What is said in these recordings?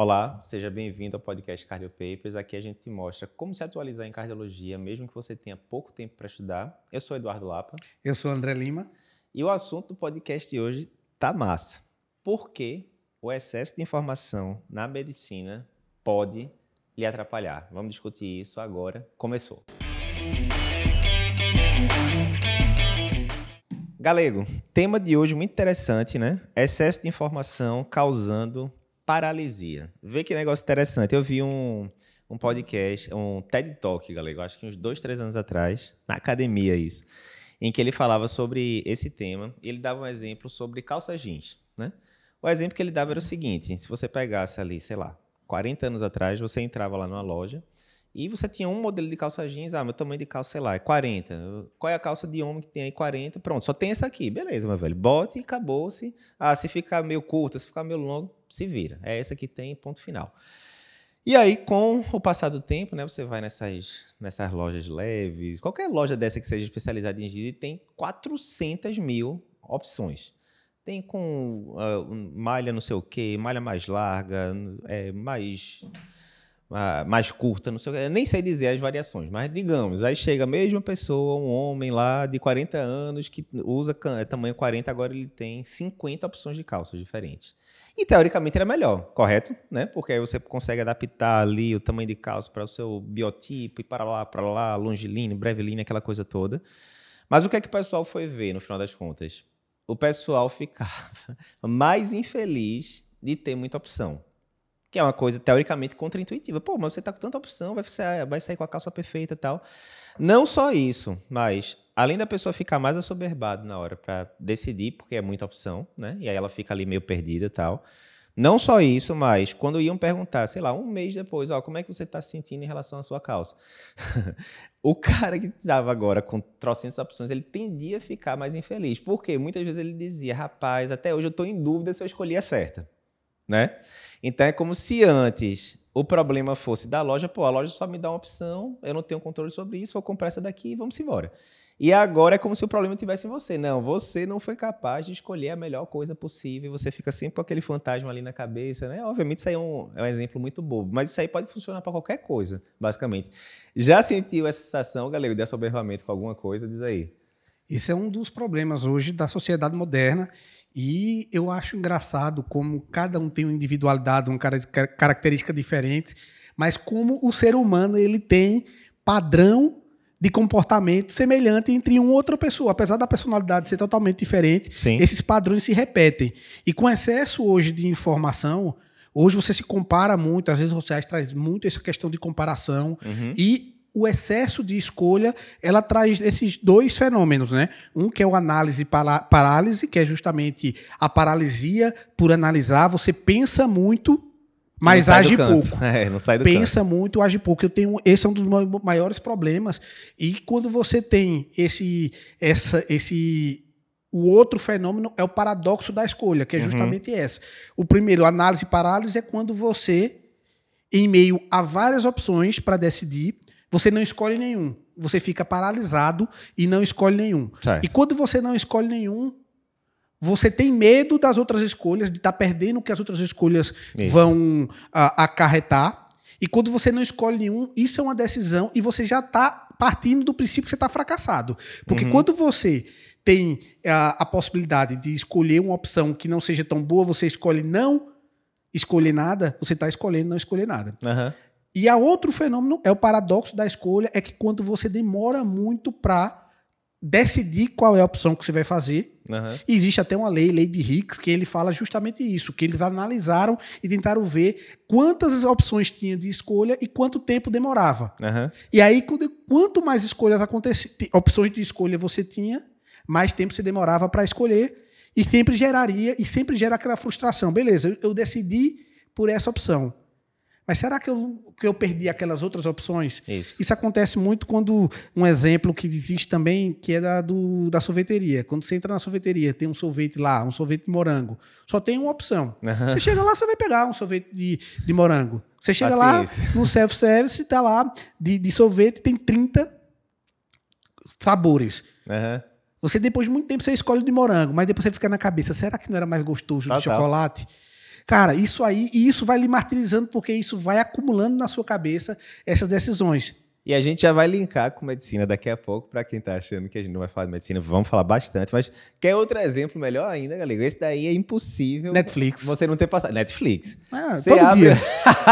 Olá, seja bem-vindo ao podcast Cardio Papers. Aqui a gente te mostra como se atualizar em cardiologia, mesmo que você tenha pouco tempo para estudar. Eu sou Eduardo Lapa. Eu sou André Lima. E o assunto do podcast de hoje tá massa. Por que o excesso de informação na medicina pode lhe atrapalhar? Vamos discutir isso agora. Começou. Galego, tema de hoje muito interessante, né? Excesso de informação causando paralisia. Vê que negócio interessante. Eu vi um, um podcast, um TED Talk, galera, acho que uns dois, três anos atrás, na academia isso, em que ele falava sobre esse tema. E ele dava um exemplo sobre calça jeans, né? O exemplo que ele dava era o seguinte: se você pegasse ali, sei lá, 40 anos atrás, você entrava lá numa loja e você tinha um modelo de calça jeans, ah, meu tamanho de calça, sei lá, é 40. Qual é a calça de homem que tem aí 40? Pronto, só tem essa aqui. Beleza, meu velho. Bote e acabou-se. Ah, se ficar meio curta, se ficar meio longo, se vira. É essa que tem, ponto final. E aí, com o passar do tempo, né, você vai nessas, nessas lojas leves, qualquer loja dessa que seja especializada em jeans, e tem 400 mil opções. Tem com uh, malha não sei o quê, malha mais larga, é, mais mais curta, não sei o que, eu nem sei dizer as variações, mas digamos, aí chega a mesma pessoa, um homem lá de 40 anos que usa é, tamanho 40, agora ele tem 50 opções de calças diferentes. E teoricamente era melhor, correto? Né? Porque aí você consegue adaptar ali o tamanho de calça para o seu biotipo e para lá, para lá, longilíneo, brevilíneo, aquela coisa toda. Mas o que é que o pessoal foi ver no final das contas? O pessoal ficava mais infeliz de ter muita opção. Que é uma coisa teoricamente contraintuitiva. Pô, mas você tá com tanta opção, vai sair, vai sair com a calça perfeita e tal. Não só isso, mas além da pessoa ficar mais assoberbada na hora para decidir, porque é muita opção, né? E aí ela fica ali meio perdida e tal. Não só isso, mas quando iam perguntar, sei lá, um mês depois, ó, como é que você está se sentindo em relação à sua calça? o cara que estava agora com trocentas opções, ele tendia a ficar mais infeliz. Por quê? Muitas vezes ele dizia, rapaz, até hoje eu estou em dúvida se eu escolhi a certa, né? Então é como se antes o problema fosse da loja, pô, a loja só me dá uma opção, eu não tenho controle sobre isso, vou comprar essa daqui e vamos embora. E agora é como se o problema tivesse em você. Não, você não foi capaz de escolher a melhor coisa possível, você fica sempre com aquele fantasma ali na cabeça, né? Obviamente isso aí é um, é um exemplo muito bobo, mas isso aí pode funcionar para qualquer coisa, basicamente. Já sentiu essa sensação, galera, de assoberbamento com alguma coisa? Diz aí. Esse é um dos problemas hoje da sociedade moderna e eu acho engraçado como cada um tem uma individualidade, uma característica diferente, mas como o ser humano ele tem padrão de comportamento semelhante entre uma outra pessoa. Apesar da personalidade ser totalmente diferente, Sim. esses padrões se repetem. E com excesso hoje de informação, hoje você se compara muito, as redes sociais traz muito essa questão de comparação uhum. e o excesso de escolha, ela traz esses dois fenômenos, né? Um que é o análise parálise, que é justamente a paralisia por analisar, você pensa muito, mas age pouco. É, não sai do Pensa canto. muito, age pouco. Eu tenho, esse é um dos maiores problemas. E quando você tem esse, essa, esse, o outro fenômeno é o paradoxo da escolha, que é uhum. justamente uhum. essa. O primeiro, análise parálise, é quando você, em meio a várias opções para decidir, você não escolhe nenhum. Você fica paralisado e não escolhe nenhum. Certo. E quando você não escolhe nenhum, você tem medo das outras escolhas, de estar tá perdendo o que as outras escolhas isso. vão a, acarretar. E quando você não escolhe nenhum, isso é uma decisão e você já está partindo do princípio que você está fracassado. Porque uhum. quando você tem a, a, possibilidade de escolher uma opção que não seja tão boa, você escolhe não escolher nada, você está escolhendo não escolher nada. Uhum. E a outro fenômeno é o paradoxo da escolha, é que quando você demora muito para decidir qual é a opção que você vai fazer, uhum. existe até uma lei, lei de Hicks, que ele fala justamente isso, que eles analisaram e tentaram ver quantas opções tinha de escolha e quanto tempo demorava. Uhum. E aí, quanto mais escolhas aconteciam, opções de escolha você tinha, mais tempo você demorava para escolher e sempre geraria e sempre gera aquela frustração. Beleza, eu decidi por essa opção. Mas será que eu, que eu perdi aquelas outras opções? Isso. Isso acontece muito quando um exemplo que existe também, que é da, do, da sorveteria. Quando você entra na sorveteria, tem um sorvete lá, um sorvete de morango. Só tem uma opção. Uhum. Você chega lá, você vai pegar um sorvete de, de morango. Você chega Paciência. lá no self-service, está lá de, de sorvete, tem 30 sabores. Uhum. Você, depois de muito tempo, você escolhe de morango, mas depois você fica na cabeça, será que não era mais gostoso de chocolate? Cara, isso aí, e isso vai lhe martirizando, porque isso vai acumulando na sua cabeça essas decisões. E a gente já vai linkar com medicina daqui a pouco, para quem está achando que a gente não vai falar de medicina, vamos falar bastante, mas quer outro exemplo melhor ainda, galera? Esse daí é impossível. Netflix. Você não ter passado. Netflix. Ah, você todo abre... dia.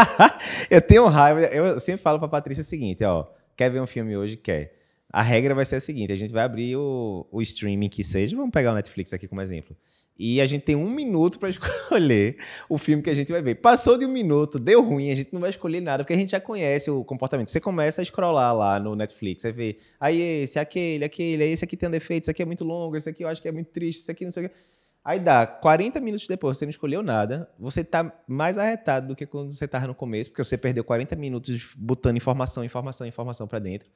eu tenho raiva, eu sempre falo para Patrícia o seguinte, ó, quer ver um filme hoje? Quer. A regra vai ser a seguinte: a gente vai abrir o, o streaming que seja, vamos pegar o Netflix aqui como exemplo. E a gente tem um minuto para escolher o filme que a gente vai ver. Passou de um minuto, deu ruim, a gente não vai escolher nada, porque a gente já conhece o comportamento. Você começa a scrollar lá no Netflix, você vê, aí esse, aquele, aquele, esse aqui tem um defeito, esse aqui é muito longo, esse aqui eu acho que é muito triste, esse aqui não sei o que. Aí dá 40 minutos depois, você não escolheu nada, você tá mais arretado do que quando você tava no começo, porque você perdeu 40 minutos botando informação, informação, informação para dentro,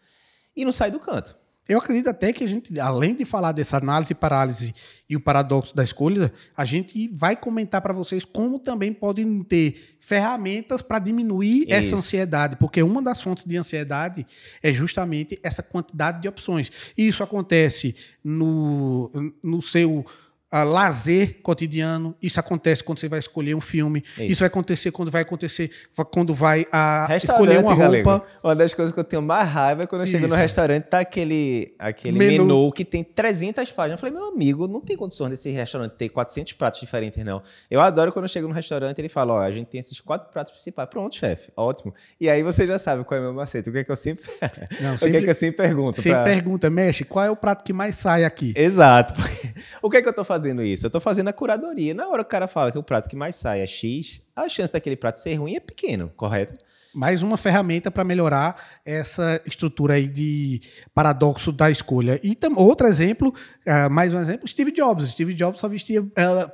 e não sai do canto. Eu acredito até que a gente, além de falar dessa análise parálise e o paradoxo da escolha, a gente vai comentar para vocês como também podem ter ferramentas para diminuir Isso. essa ansiedade, porque uma das fontes de ansiedade é justamente essa quantidade de opções. E isso acontece no, no seu uh, lazer cotidiano. Isso acontece quando você vai escolher um filme. Isso, isso vai acontecer quando vai acontecer quando vai uh, escolher uma roupa. Galego. Uma das coisas que eu tenho mais raiva é quando eu isso. chego no restaurante tá aquele aquele menu. menu. que tem 300 páginas. Eu falei, meu amigo, não tem condições desse restaurante ter 400 pratos diferentes, não. Eu adoro quando eu chego no restaurante ele fala, ó, a gente tem esses quatro pratos principais. Pronto, chefe, ótimo. E aí você já sabe qual é o meu macete. O que é que eu sempre, não, sempre o que é que eu sempre pergunto? Sempre pra... pergunta, mexe, qual é o prato que mais sai aqui? Exato. o que é que eu tô fazendo? Fazendo isso? Eu estou fazendo a curadoria. Na hora que o cara fala que o prato que mais sai é X, a chance daquele prato ser ruim é pequeno, correto? Mais uma ferramenta para melhorar essa estrutura aí de paradoxo da escolha. E tam, outro exemplo, uh, mais um exemplo, Steve Jobs. Steve Jobs só vestia uh,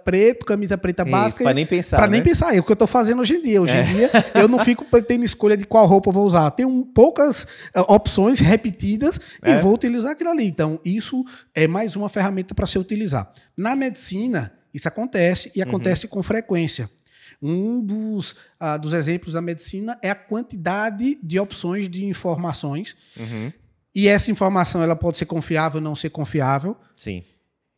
preto, camisa preta básica. Para nem pensar. Para né? nem pensar. É o que eu estou fazendo hoje em dia. Hoje é. em dia, eu não fico tendo escolha de qual roupa eu vou usar. Tenho poucas uh, opções repetidas é. e vou utilizar aquilo ali. Então, isso é mais uma ferramenta para se utilizar. Na medicina, isso acontece e acontece uhum. com frequência. Um dos, uh, dos exemplos da medicina é a quantidade de opções de informações. Uhum. E essa informação ela pode ser confiável ou não ser confiável. Sim.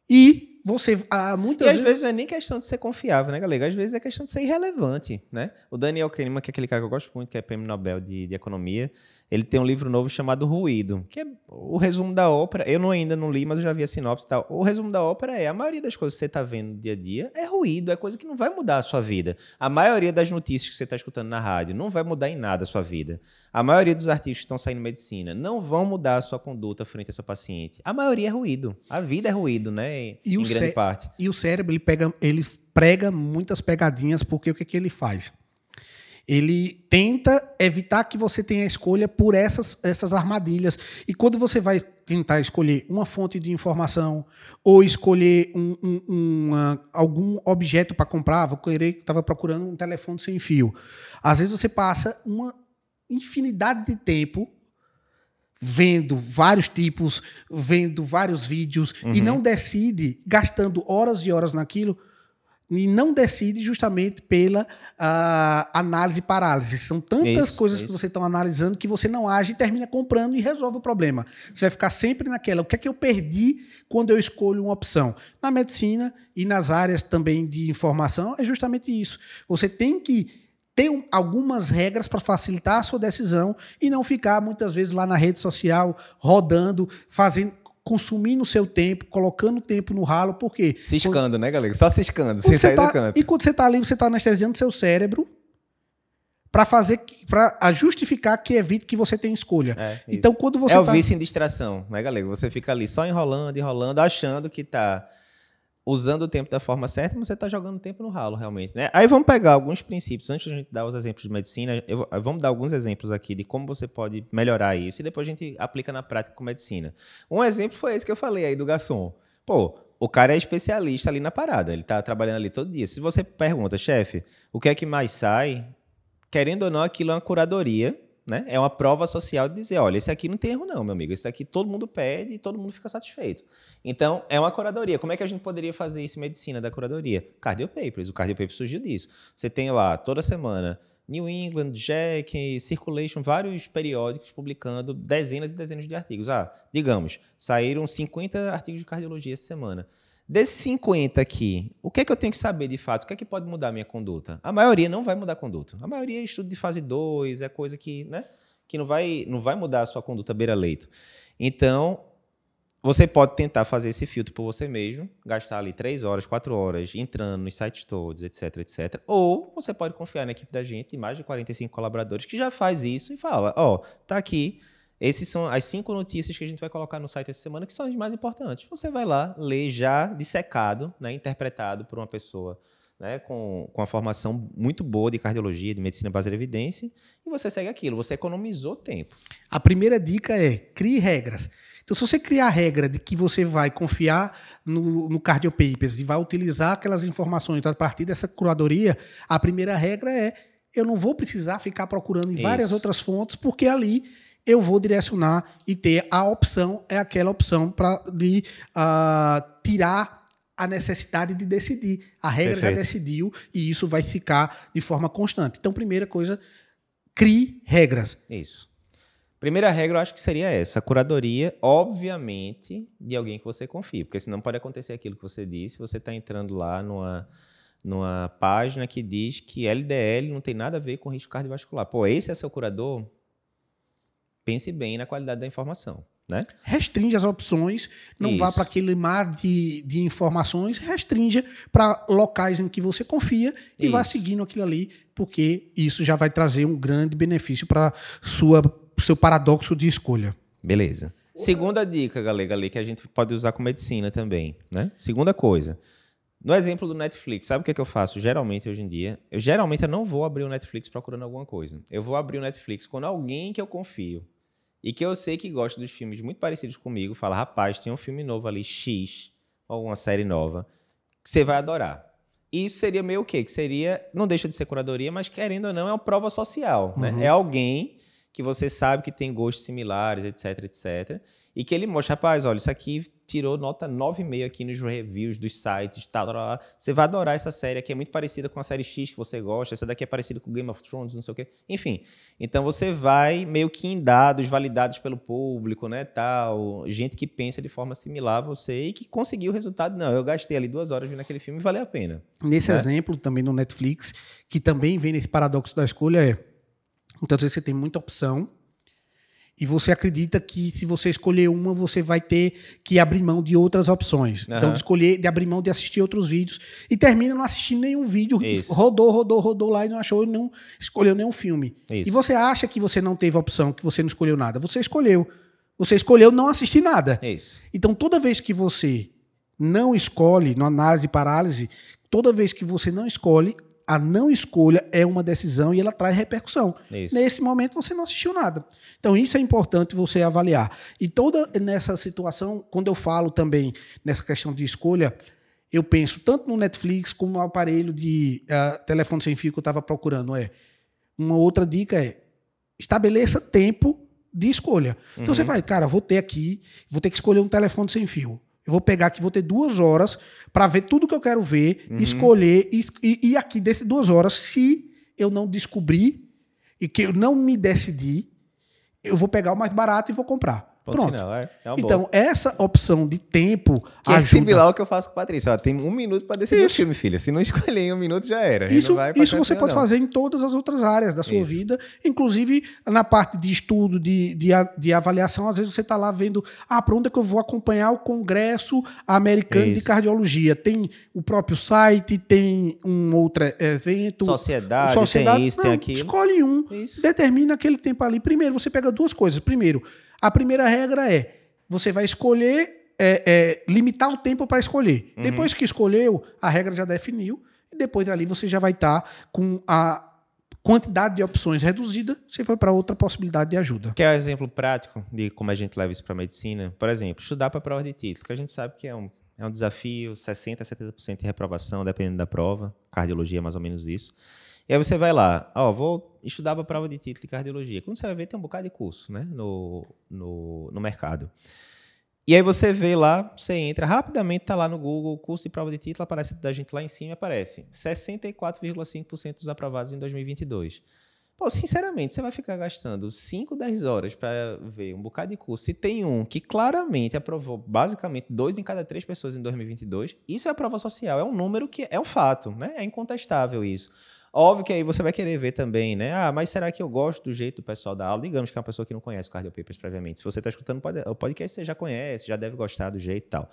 E você há muitas e às vezes... vezes não é nem questão de ser confiável, né, galera? Às vezes é questão de ser irrelevante, né? O Daniel Kahneman, que é aquele cara que eu gosto muito, que é prêmio Nobel de, de Economia, ele tem um livro novo chamado Ruído, que é o resumo da ópera. Eu não, ainda não li, mas eu já vi a sinopse e tal. O resumo da ópera é: a maioria das coisas que você está vendo no dia a dia é ruído, é coisa que não vai mudar a sua vida. A maioria das notícias que você está escutando na rádio não vai mudar em nada a sua vida. A maioria dos artigos que estão saindo em medicina não vão mudar a sua conduta frente ao seu paciente. A maioria é ruído. A vida é ruído, né? E em grande parte. E o cérebro, ele, pega, ele prega muitas pegadinhas, porque o que, que ele faz? Ele tenta evitar que você tenha escolha por essas, essas armadilhas. E quando você vai tentar escolher uma fonte de informação ou escolher um, um, uma, algum objeto para comprar, vou querer, estava procurando um telefone sem fio. Às vezes você passa uma infinidade de tempo vendo vários tipos, vendo vários vídeos uhum. e não decide, gastando horas e horas naquilo, e não decide justamente pela uh, análise parálise. São tantas isso, coisas isso. que você está analisando que você não age e termina comprando e resolve o problema. Você vai ficar sempre naquela. O que é que eu perdi quando eu escolho uma opção? Na medicina e nas áreas também de informação é justamente isso. Você tem que ter algumas regras para facilitar a sua decisão e não ficar muitas vezes lá na rede social rodando, fazendo consumindo o seu tempo, colocando tempo no ralo, por quê? Ciscando, quando, né, galera? Só ciscando, sem sair tá, do canto. E quando você está ali, você está anestesiando seu cérebro para fazer para justificar que evite que você tenha escolha. É, então quando você é o tá... vício em distração, né, galera? Você fica ali só enrolando, enrolando, achando que está usando o tempo da forma certa, você está jogando tempo no ralo, realmente. Né? Aí vamos pegar alguns princípios. Antes de a gente dar os exemplos de medicina, eu, vamos dar alguns exemplos aqui de como você pode melhorar isso e depois a gente aplica na prática com medicina. Um exemplo foi esse que eu falei aí do garçom. Pô, o cara é especialista ali na parada, ele está trabalhando ali todo dia. Se você pergunta, chefe, o que é que mais sai? Querendo ou não, aquilo é uma curadoria né? É uma prova social de dizer, olha, esse aqui não tem erro não, meu amigo. Esse daqui todo mundo pede e todo mundo fica satisfeito. Então, é uma curadoria. Como é que a gente poderia fazer isso em medicina da curadoria? Cardio Papers. O Cardio Papers surgiu disso. Você tem lá, toda semana, New England, Jack, Circulation, vários periódicos publicando dezenas e dezenas de artigos. Ah, digamos, saíram 50 artigos de cardiologia essa semana. Desses 50 aqui, o que é que eu tenho que saber de fato? O que é que pode mudar a minha conduta? A maioria não vai mudar a conduta. A maioria é estudo de fase 2, é coisa que, né, que não vai, não vai mudar a sua conduta beira-leito. Então, você pode tentar fazer esse filtro por você mesmo, gastar ali 3 horas, 4 horas entrando nos sites todos, etc, etc. Ou você pode confiar na equipe da gente, mais de 45 colaboradores, que já faz isso e fala, ó, oh, tá aqui esses são as cinco notícias que a gente vai colocar no site essa semana, que são as mais importantes. Você vai lá, lê já dissecado, né, interpretado por uma pessoa né, com, com a formação muito boa de cardiologia, de medicina baseada em evidência, e você segue aquilo. Você economizou tempo. A primeira dica é crie regras. Então, se você criar a regra de que você vai confiar no, no Cardio Papers e vai utilizar aquelas informações a partir dessa curadoria, a primeira regra é eu não vou precisar ficar procurando em Isso. várias outras fontes, porque ali eu vou direcionar e ter a opção, é aquela opção para uh, tirar a necessidade de decidir. A regra Perfeito. já decidiu e isso vai ficar de forma constante. Então, primeira coisa, crie regras. Isso. Primeira regra, eu acho que seria essa: curadoria, obviamente, de alguém que você confia, porque senão pode acontecer aquilo que você disse. Você está entrando lá numa, numa página que diz que LDL não tem nada a ver com risco cardiovascular. Pô, esse é seu curador? Pense bem na qualidade da informação. Né? Restringe as opções, não isso. vá para aquele mar de, de informações, restringe para locais em que você confia e isso. vá seguindo aquilo ali, porque isso já vai trazer um grande benefício para seu paradoxo de escolha. Beleza. Segunda dica, galera, ali, que a gente pode usar com medicina também. Né? Segunda coisa. No exemplo do Netflix, sabe o que, é que eu faço geralmente hoje em dia? Eu geralmente eu não vou abrir o Netflix procurando alguma coisa. Eu vou abrir o Netflix quando alguém que eu confio e que eu sei que gosta dos filmes muito parecidos comigo, fala, rapaz, tem um filme novo ali, X, ou uma série nova, que você vai adorar. E isso seria meio o quê? Que seria, não deixa de ser curadoria, mas querendo ou não, é uma prova social. Né? Uhum. Né? É alguém que você sabe que tem gostos similares, etc, etc. E que ele mostra, rapaz, olha, isso aqui tirou nota 9,5 aqui nos reviews dos sites, tal, tal, tal, Você vai adorar essa série aqui, é muito parecida com a série X que você gosta, essa daqui é parecida com Game of Thrones, não sei o quê. Enfim, então você vai meio que em dados validados pelo público, né, tal, gente que pensa de forma similar a você e que conseguiu o resultado. Não, eu gastei ali duas horas vendo aquele filme e valeu a pena. Nesse né? exemplo também no Netflix, que também vem nesse paradoxo da escolha é, então você tem muita opção, e você acredita que se você escolher uma, você vai ter que abrir mão de outras opções. Uhum. Então, de escolher, de abrir mão de assistir outros vídeos. E termina não assistindo nenhum vídeo. Isso. Rodou, rodou, rodou lá e não achou, não escolheu nenhum filme. Isso. E você acha que você não teve opção, que você não escolheu nada. Você escolheu. Você escolheu não assistir nada. Isso. Então, toda vez que você não escolhe, no análise e parálise, toda vez que você não escolhe, a não escolha é uma decisão e ela traz repercussão. Isso. Nesse momento você não assistiu nada. Então isso é importante você avaliar. E toda nessa situação, quando eu falo também nessa questão de escolha, eu penso tanto no Netflix como no aparelho de uh, telefone sem fio que eu estava procurando. É uma outra dica é estabeleça tempo de escolha. Então uhum. você vai, cara, vou ter aqui, vou ter que escolher um telefone sem fio. Eu vou pegar aqui, vou ter duas horas para ver tudo que eu quero ver, uhum. escolher, e, e aqui dessas duas horas, se eu não descobrir e que eu não me decidir, eu vou pegar o mais barato e vou comprar. Pronto. Final, é, é então, boa. essa opção de tempo. Que ajuda. é similar ao que eu faço com o Patrícia. Ó, tem um minuto para decidir isso. o filme, filha. Se não escolher em um minuto, já era. Isso, isso você pode não. fazer em todas as outras áreas da sua isso. vida, inclusive na parte de estudo, de, de, de avaliação. Às vezes você está lá vendo, ah, para onde é que eu vou acompanhar o Congresso Americano isso. de Cardiologia? Tem o próprio site, tem um outro evento. Sociedade, sociedade. tem isso, não, tem aquilo. Escolhe um, determina aquele tempo ali. Primeiro, você pega duas coisas. Primeiro, a primeira regra é: você vai escolher, é, é, limitar o tempo para escolher. Uhum. Depois que escolheu, a regra já definiu, e depois dali você já vai estar tá com a quantidade de opções reduzida, você foi para outra possibilidade de ajuda. Quer um exemplo prático de como a gente leva isso para a medicina? Por exemplo, estudar para a prova de título, que a gente sabe que é um, é um desafio, 60% a 70% de reprovação, dependendo da prova. Cardiologia é mais ou menos isso. E aí você vai lá, ó, vou estudar para prova de título de cardiologia. Quando você vai ver, tem um bocado de curso né, no, no, no mercado. E aí você vê lá, você entra, rapidamente está lá no Google, curso de prova de título, aparece da gente lá em cima, aparece 64,5% dos aprovados em 2022. Pô, sinceramente, você vai ficar gastando 5, 10 horas para ver um bocado de curso. Se tem um que claramente aprovou, basicamente, dois em cada três pessoas em 2022, isso é prova social. É um número que é um fato, né? É incontestável isso. Óbvio que aí você vai querer ver também, né? Ah, mas será que eu gosto do jeito do pessoal da aula? Digamos que é uma pessoa que não conhece o Cardio Papers previamente. Se você está escutando o podcast, você já conhece, já deve gostar do jeito e tal.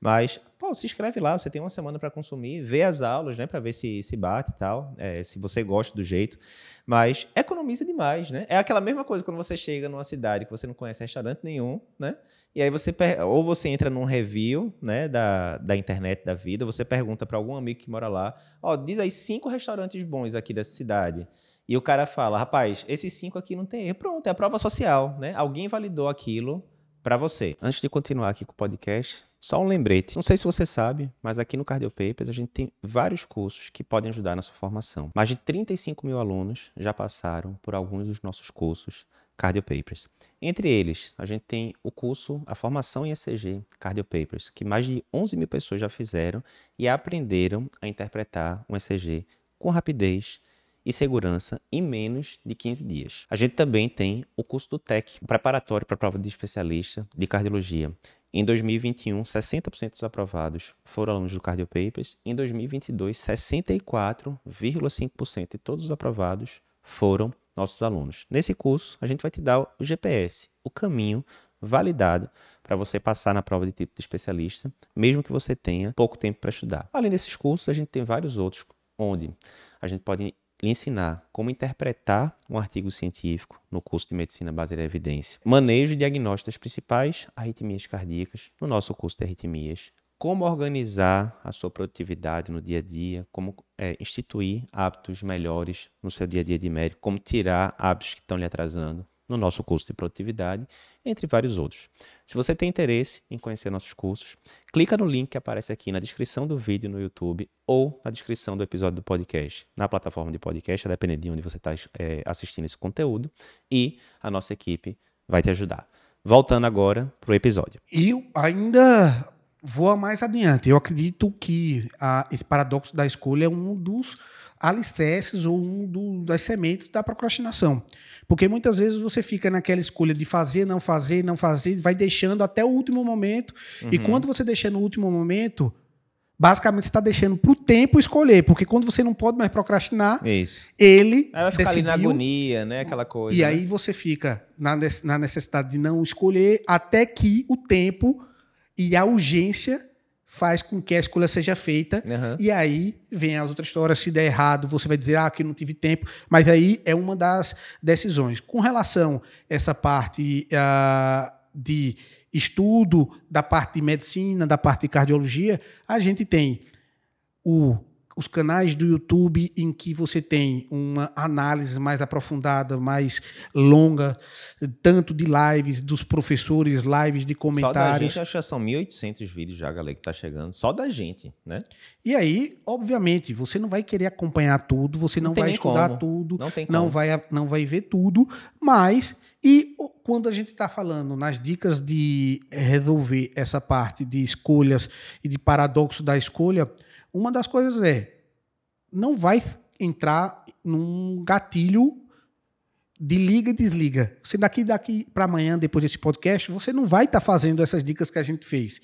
Mas, pô, se inscreve lá, você tem uma semana para consumir, vê as aulas, né, para ver se se bate e tal, é, se você gosta do jeito. Mas economiza demais, né? É aquela mesma coisa quando você chega numa cidade que você não conhece restaurante nenhum, né? E aí você ou você entra num review, né, da, da internet da vida, você pergunta para algum amigo que mora lá, ó, oh, diz aí cinco restaurantes bons aqui dessa cidade. E o cara fala, rapaz, esses cinco aqui não tem erro. Pronto, é a prova social, né? Alguém validou aquilo para você. Antes de continuar aqui com o podcast, só um lembrete. Não sei se você sabe, mas aqui no Cardio Papers a gente tem vários cursos que podem ajudar na sua formação. Mais de 35 mil alunos já passaram por alguns dos nossos cursos Cardio Papers. Entre eles, a gente tem o curso, a formação em ECG Cardio Papers, que mais de 11 mil pessoas já fizeram e aprenderam a interpretar um ECG com rapidez e segurança em menos de 15 dias. A gente também tem o curso do TEC, preparatório para a prova de especialista de cardiologia. Em 2021, 60% dos aprovados foram alunos do Cardio Papers. Em 2022, 64,5% de todos os aprovados foram nossos alunos. Nesse curso, a gente vai te dar o GPS, o caminho validado para você passar na prova de título de especialista, mesmo que você tenha pouco tempo para estudar. Além desses cursos, a gente tem vários outros onde a gente pode lhe ensinar como interpretar um artigo científico no curso de Medicina Baseada em Evidência, manejo e diagnóstico das principais arritmias cardíacas no nosso curso de arritmias, como organizar a sua produtividade no dia a dia, como é, instituir hábitos melhores no seu dia a dia de médico, como tirar hábitos que estão lhe atrasando no nosso curso de produtividade, entre vários outros. Se você tem interesse em conhecer nossos cursos, clica no link que aparece aqui na descrição do vídeo no YouTube ou na descrição do episódio do podcast, na plataforma de podcast, a depender de onde você está é, assistindo esse conteúdo, e a nossa equipe vai te ajudar. Voltando agora para o episódio. E ainda vou mais adiante. Eu acredito que a, esse paradoxo da escolha é um dos alicerces ou um do, das sementes da procrastinação. Porque muitas vezes você fica naquela escolha de fazer, não fazer, não fazer, vai deixando até o último momento. Uhum. E quando você deixa no último momento, basicamente você está deixando para o tempo escolher. Porque quando você não pode mais procrastinar, Isso. ele. Aí vai ficar decidiu, ali na agonia, né? Aquela coisa. E né? aí você fica na, na necessidade de não escolher até que o tempo e a urgência faz com que a escolha seja feita. Uhum. E aí vem as outras histórias. Se der errado, você vai dizer, ah, que não tive tempo. Mas aí é uma das decisões. Com relação a essa parte uh, de estudo, da parte de medicina, da parte de cardiologia, a gente tem o os canais do YouTube em que você tem uma análise mais aprofundada, mais longa, tanto de lives dos professores, lives de comentários. Só da gente, acho que são 1.800 vídeos já, galera, que tá chegando. Só da gente, né? E aí, obviamente, você não vai querer acompanhar tudo, você não, não vai estudar como. tudo, não, tem não, vai, não vai ver tudo, mas... E quando a gente está falando nas dicas de resolver essa parte de escolhas e de paradoxo da escolha, uma das coisas é, não vai entrar num gatilho de liga e desliga. Você daqui daqui para amanhã, depois desse podcast, você não vai estar tá fazendo essas dicas que a gente fez.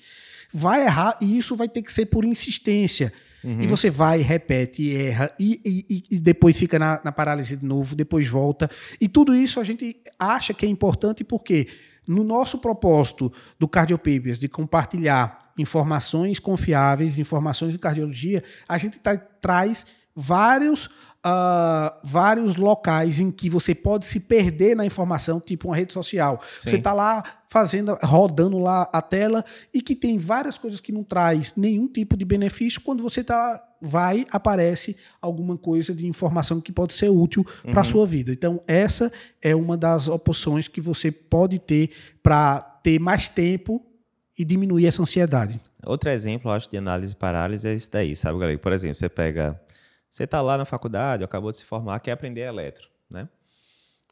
Vai errar e isso vai ter que ser por insistência. Uhum. E você vai, repete erra, e, e, e depois fica na, na, parálise de novo, depois volta. E tudo isso a gente acha que é importante porque no nosso propósito do Cardiopapers de compartilhar informações confiáveis, informações de cardiologia, a gente tá, traz vários, uh, vários locais em que você pode se perder na informação, tipo uma rede social. Sim. Você está lá fazendo, rodando lá a tela e que tem várias coisas que não traz nenhum tipo de benefício. Quando você tá, vai, aparece alguma coisa de informação que pode ser útil uhum. para a sua vida. Então, essa é uma das opções que você pode ter para ter mais tempo e diminuir essa ansiedade. Outro exemplo, eu acho, de análise e parálise é isso daí, sabe, galera? Por exemplo, você pega. Você está lá na faculdade, acabou de se formar, quer aprender eletro, né?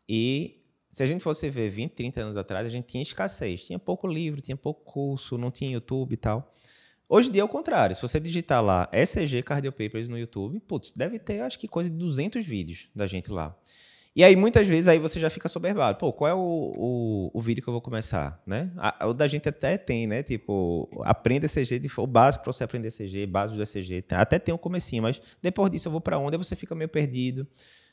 E se a gente fosse ver 20, 30 anos atrás, a gente tinha escassez. Tinha pouco livro, tinha pouco curso, não tinha YouTube e tal. Hoje em dia é o contrário. Se você digitar lá ECG Cardio Papers no YouTube, putz, deve ter acho que coisa de 200 vídeos da gente lá. E aí, muitas vezes, aí você já fica soberbado. Pô, qual é o, o, o vídeo que eu vou começar, né? A, o da gente até tem, né? Tipo, aprenda ECG, de, o básico para você aprender ECG, básico do ECG. Até tem um comecinho, mas depois disso eu vou para onde? Aí você fica meio perdido.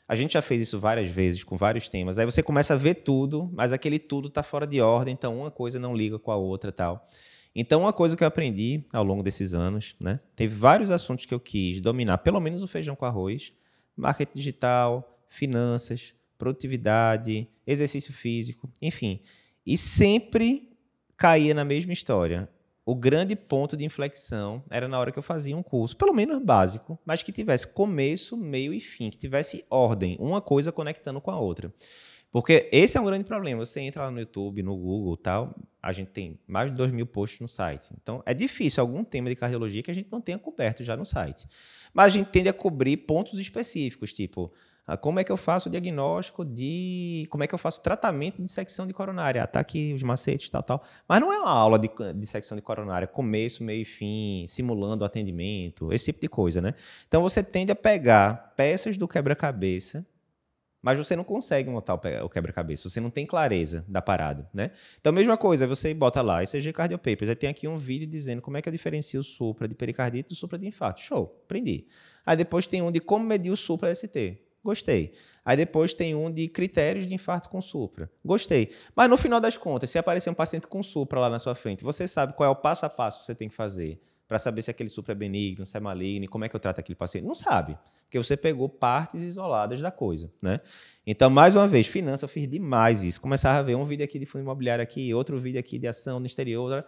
A gente já fez isso várias vezes com vários temas. Aí você começa a ver tudo, mas aquele tudo está fora de ordem, então uma coisa não liga com a outra tal. Então, uma coisa que eu aprendi ao longo desses anos, né? Teve vários assuntos que eu quis dominar, pelo menos o feijão com arroz, marketing digital, finanças, produtividade, exercício físico, enfim. E sempre caía na mesma história. O grande ponto de inflexão era na hora que eu fazia um curso, pelo menos básico, mas que tivesse começo, meio e fim, que tivesse ordem, uma coisa conectando com a outra. Porque esse é um grande problema. Você entra lá no YouTube, no Google tal, a gente tem mais de 2 mil posts no site. Então, é difícil algum tema de cardiologia que a gente não tenha coberto já no site. Mas a gente tende a cobrir pontos específicos, tipo ah, como é que eu faço o diagnóstico de. Como é que eu faço tratamento de secção de coronária? Ah, tá aqui os macetes, tal, tal. Mas não é uma aula de, de secção de coronária, começo, meio e fim, simulando o atendimento, esse tipo de coisa, né? Então você tende a pegar peças do quebra-cabeça, mas você não consegue montar o quebra-cabeça, você não tem clareza da parada, né? Então, mesma coisa, você bota lá, ECG Cardiopapers, aí tem aqui um vídeo dizendo como é que eu diferencio o supra de pericardite do supra de infarto. Show, aprendi. Aí depois tem um de como medir o supra ST. Gostei. Aí depois tem um de critérios de infarto com supra. Gostei. Mas no final das contas, se aparecer um paciente com supra lá na sua frente, você sabe qual é o passo a passo que você tem que fazer para saber se aquele supra é benigno, se é maligno, como é que eu trato aquele paciente? Não sabe, porque você pegou partes isoladas da coisa, né? Então, mais uma vez, finança, eu fiz demais isso. Começava a ver um vídeo aqui de fundo imobiliário aqui, outro vídeo aqui de ação no exterior,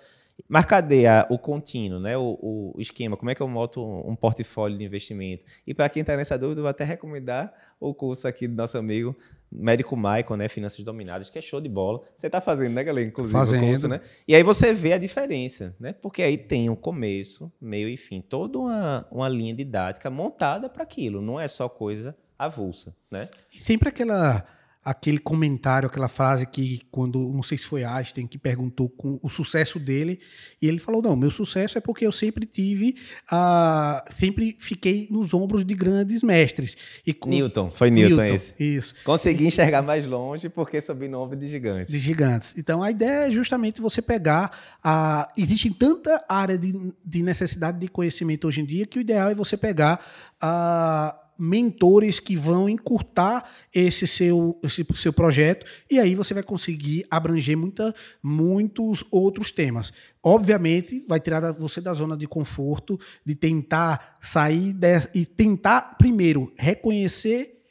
mas cadê a, o contínuo, né? O, o, esquema? Como é que eu monto um, um portfólio de investimento? E para quem está nessa dúvida, eu vou até recomendar o curso aqui do nosso amigo médico Michael, né? Finanças Dominadas, que é show de bola. Você está fazendo, né, galera? Inclusive, fazendo. curso, né? E aí você vê a diferença, né? Porque aí tem um começo, meio e fim, toda uma, uma linha didática montada para aquilo. Não é só coisa avulsa, né? E sempre aquela aquele comentário, aquela frase que quando, não sei se foi Einstein que perguntou com o sucesso dele, e ele falou: "Não, meu sucesso é porque eu sempre tive uh, sempre fiquei nos ombros de grandes mestres". E com, Newton, foi Newton, Newton esse. Isso. Consegui enxergar mais longe porque subi no ombro de gigantes. De gigantes. Então a ideia é justamente você pegar a uh, existe tanta área de, de necessidade de conhecimento hoje em dia que o ideal é você pegar a uh, mentores que vão encurtar esse seu, esse seu projeto e aí você vai conseguir abranger muita, muitos outros temas. Obviamente, vai tirar você da zona de conforto, de tentar sair dessa, e tentar, primeiro, reconhecer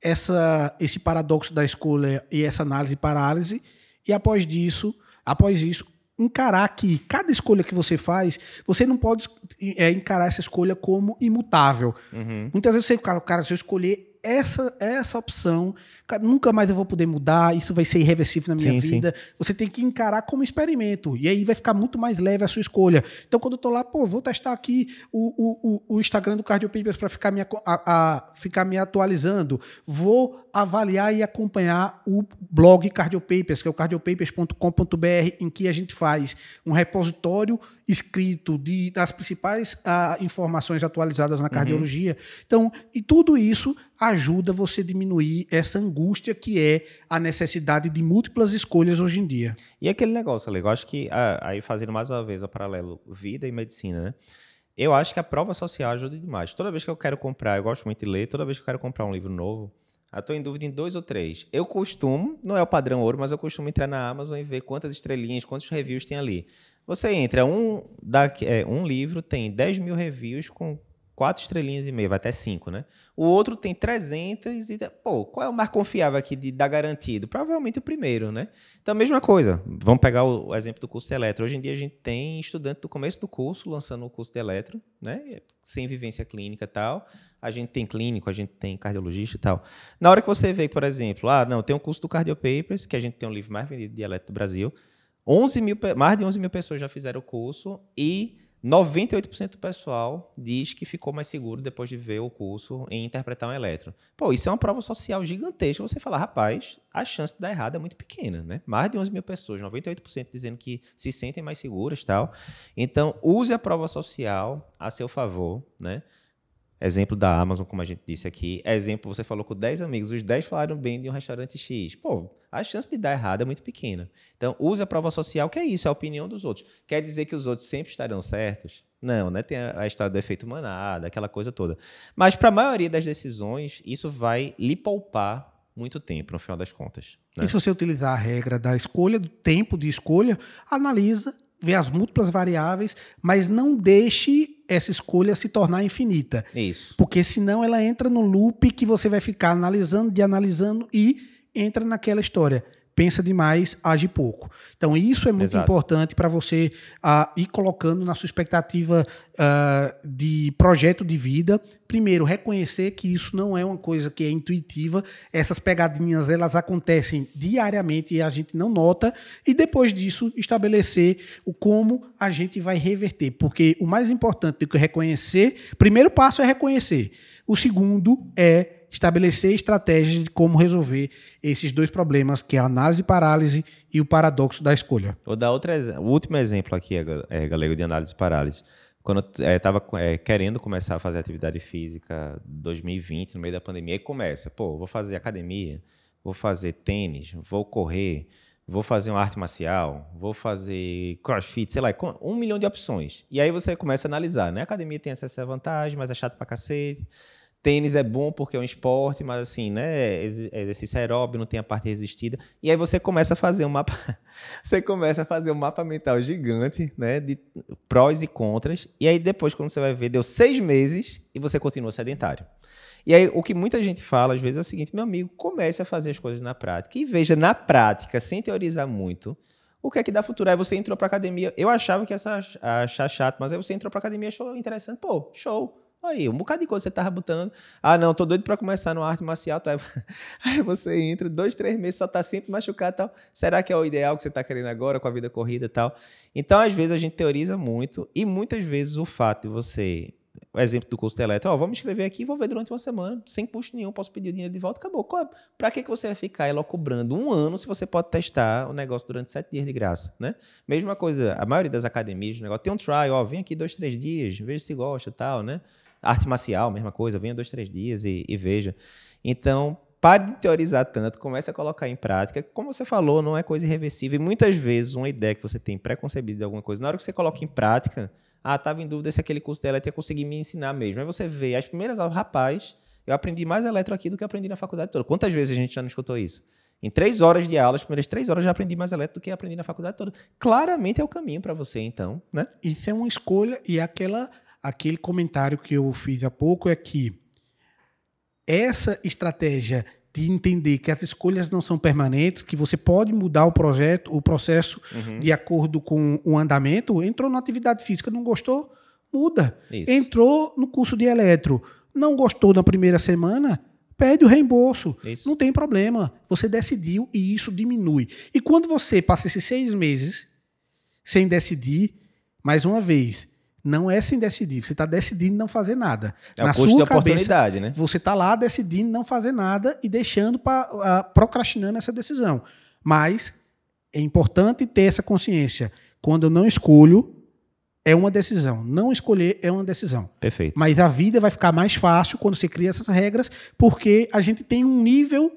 essa, esse paradoxo da escolha e essa análise parálise, e após disso, após isso, encarar que cada escolha que você faz, você não pode é, encarar essa escolha como imutável. Uhum. Muitas vezes você fala, cara, se eu escolher essa, essa opção, nunca mais eu vou poder mudar, isso vai ser irreversível na minha sim, vida. Sim. Você tem que encarar como experimento. E aí vai ficar muito mais leve a sua escolha. Então, quando eu tô lá, pô, vou testar aqui o, o, o Instagram do Cardio Papers para ficar, me, a, a, ficar me atualizando. Vou avaliar e acompanhar o blog Cardio Papers, que é o cardiopapers.com.br, em que a gente faz um repositório escrito de, das principais uh, informações atualizadas na uhum. cardiologia. Uhum. Então, e tudo isso ajuda você a diminuir essa angústia que é a necessidade de múltiplas escolhas hoje em dia. E aquele negócio, Ale, eu acho que, aí fazendo mais uma vez o paralelo vida e medicina, né? Eu acho que a prova social ajuda demais. Toda vez que eu quero comprar, eu gosto muito de ler, toda vez que eu quero comprar um livro novo, eu estou em dúvida em dois ou três. Eu costumo, não é o padrão ouro, mas eu costumo entrar na Amazon e ver quantas estrelinhas, quantos reviews tem ali. Você entra, um, da, é, um livro tem 10 mil reviews com quatro estrelinhas e meia, vai até cinco, né? O outro tem 300 e, pô, qual é o mais confiável aqui de dar garantido? Provavelmente o primeiro, né? Então, mesma coisa. Vamos pegar o, o, exemplo do curso de eletro. Hoje em dia a gente tem estudante do começo do curso lançando o curso de eletro, né? Sem vivência clínica e tal. A gente tem clínico, a gente tem cardiologista e tal. Na hora que você vê, por exemplo, ah, não, tem um curso do Cardio Papers, que a gente tem um livro mais vendido de eletro do Brasil. 11 mil, mais de 11 mil pessoas já fizeram o curso e 98% do pessoal diz que ficou mais seguro depois de ver o curso em interpretar um elétron. Pô, isso é uma prova social gigantesca. Você fala, rapaz, a chance de dar errado é muito pequena, né? Mais de 11 mil pessoas, 98% dizendo que se sentem mais seguras tal. Então, use a prova social a seu favor, né? Exemplo da Amazon, como a gente disse aqui. Exemplo, você falou com 10 amigos, os 10 falaram bem de um restaurante X. Pô, a chance de dar errado é muito pequena. Então, use a prova social, que é isso, é a opinião dos outros. Quer dizer que os outros sempre estarão certos? Não, né? Tem a, história do efeito manada, aquela coisa toda. Mas para a maioria das decisões, isso vai lhe poupar muito tempo, no final das contas. Né? E se você utilizar a regra da escolha, do tempo de escolha, analisa, vê as múltiplas variáveis, mas não deixe essa escolha se tornar infinita. Isso. Porque senão ela entra no loop que você vai ficar analisando, de analisando e entra naquela história pensa demais, age pouco. Então, isso é muito Exato. importante para você uh, ir colocando na sua expectativa uh, de projeto de vida. Primeiro, reconhecer que isso não é uma coisa que é intuitiva. Essas pegadinhas, elas acontecem diariamente e a gente não nota. E depois disso, estabelecer o como a gente vai reverter. Porque o mais importante do que reconhecer, primeiro passo é reconhecer. O segundo é estabelecer estratégias de como resolver esses dois problemas, que é a análise parálise e o paradoxo da escolha. Vou dar outro, o último exemplo aqui, é, galego, de análise parálise. Quando eu estava é, é, querendo começar a fazer atividade física 2020, no meio da pandemia, aí começa, pô, vou fazer academia, vou fazer tênis, vou correr, vou fazer uma arte marcial, vou fazer crossfit, sei lá, um milhão de opções. E aí você começa a analisar, né? A academia tem essa vantagem, mas é chato pra cacete. Tênis é bom porque é um esporte, mas assim, né? Exercício aeróbio, não tem a parte resistida. E aí você começa a fazer um mapa. você começa a fazer um mapa mental gigante, né? De prós e contras. E aí depois, quando você vai ver, deu seis meses e você continua sedentário. E aí, o que muita gente fala, às vezes, é o seguinte: meu amigo, comece a fazer as coisas na prática e veja na prática, sem teorizar muito, o que é que dá futuro. Aí você entrou para academia. Eu achava que essa achar chato, mas aí você entrou para academia achou interessante. Pô, show. Aí, um bocado de coisa você tava botando. Ah, não, tô doido para começar no arte marcial. Tá? Aí você entra, dois, três meses, só tá sempre machucado tal. Será que é o ideal que você tá querendo agora com a vida corrida tal? Então, às vezes, a gente teoriza muito e muitas vezes o fato de você. O exemplo do curso de ó, vamos escrever aqui vou ver durante uma semana, sem custo nenhum, posso pedir o dinheiro de volta, acabou. Para que, que você vai ficar cobrando um ano se você pode testar o negócio durante sete dias de graça, né? Mesma coisa, a maioria das academias, o negócio tem um trial, ó, vem aqui dois, três dias, veja se gosta tal, né? Arte marcial, mesma coisa, venha dois, três dias e, e veja. Então, pare de teorizar tanto, comece a colocar em prática. Como você falou, não é coisa irreversível. E muitas vezes, uma ideia que você tem preconcebida de alguma coisa, na hora que você coloca em prática, ah, estava em dúvida se aquele curso de eletro ia conseguir me ensinar mesmo. Aí você vê as primeiras aulas, rapaz, eu aprendi mais eletro aqui do que aprendi na faculdade toda. Quantas vezes a gente já não escutou isso? Em três horas de aula, as primeiras três horas, já aprendi mais eletro do que aprendi na faculdade toda. Claramente é o caminho para você, então, né? Isso é uma escolha e é aquela aquele comentário que eu fiz há pouco é que essa estratégia de entender que as escolhas não são permanentes, que você pode mudar o projeto, o processo uhum. de acordo com o andamento, entrou na atividade física, não gostou, muda. Isso. Entrou no curso de eletro, não gostou na primeira semana, pede o reembolso. Isso. Não tem problema. Você decidiu e isso diminui. E quando você passa esses seis meses sem decidir, mais uma vez, não é sem decidir, você está decidindo não fazer nada. É Na sua cabeça, né? Você está lá decidindo não fazer nada e deixando para uh, procrastinando essa decisão. Mas é importante ter essa consciência. Quando eu não escolho, é uma decisão. Não escolher é uma decisão. Perfeito. Mas a vida vai ficar mais fácil quando você cria essas regras, porque a gente tem um nível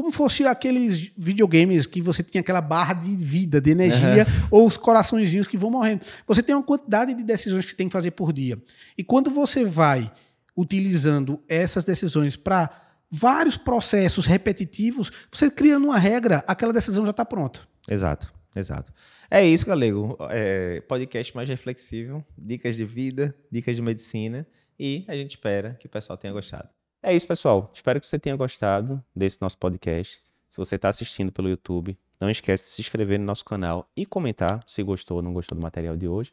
como fosse aqueles videogames que você tinha aquela barra de vida, de energia, uhum. ou os coraçõezinhos que vão morrendo. Você tem uma quantidade de decisões que tem que fazer por dia. E quando você vai utilizando essas decisões para vários processos repetitivos, você criando uma regra, aquela decisão já está pronta. Exato, exato. É isso, Galego. É, podcast mais reflexível, dicas de vida, dicas de medicina, e a gente espera que o pessoal tenha gostado. É isso, pessoal. Espero que você tenha gostado desse nosso podcast. Se você está assistindo pelo YouTube, não esquece de se inscrever no nosso canal e comentar se gostou ou não gostou do material de hoje.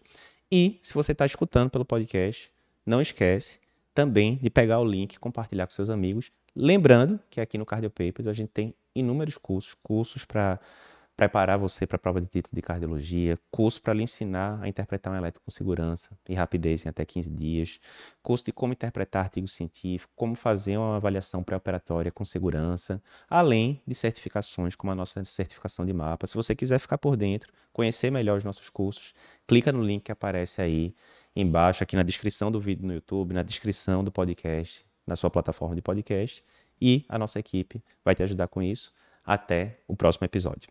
E se você está escutando pelo podcast, não esquece também de pegar o link e compartilhar com seus amigos. Lembrando que aqui no Cardio Papers a gente tem inúmeros cursos, cursos para preparar você para a prova de título de cardiologia, curso para lhe ensinar a interpretar um elétrico com segurança e rapidez em até 15 dias, curso de como interpretar artigos científicos, como fazer uma avaliação pré-operatória com segurança, além de certificações como a nossa certificação de mapa. Se você quiser ficar por dentro, conhecer melhor os nossos cursos, clica no link que aparece aí embaixo, aqui na descrição do vídeo no YouTube, na descrição do podcast, na sua plataforma de podcast. E a nossa equipe vai te ajudar com isso. Até o próximo episódio.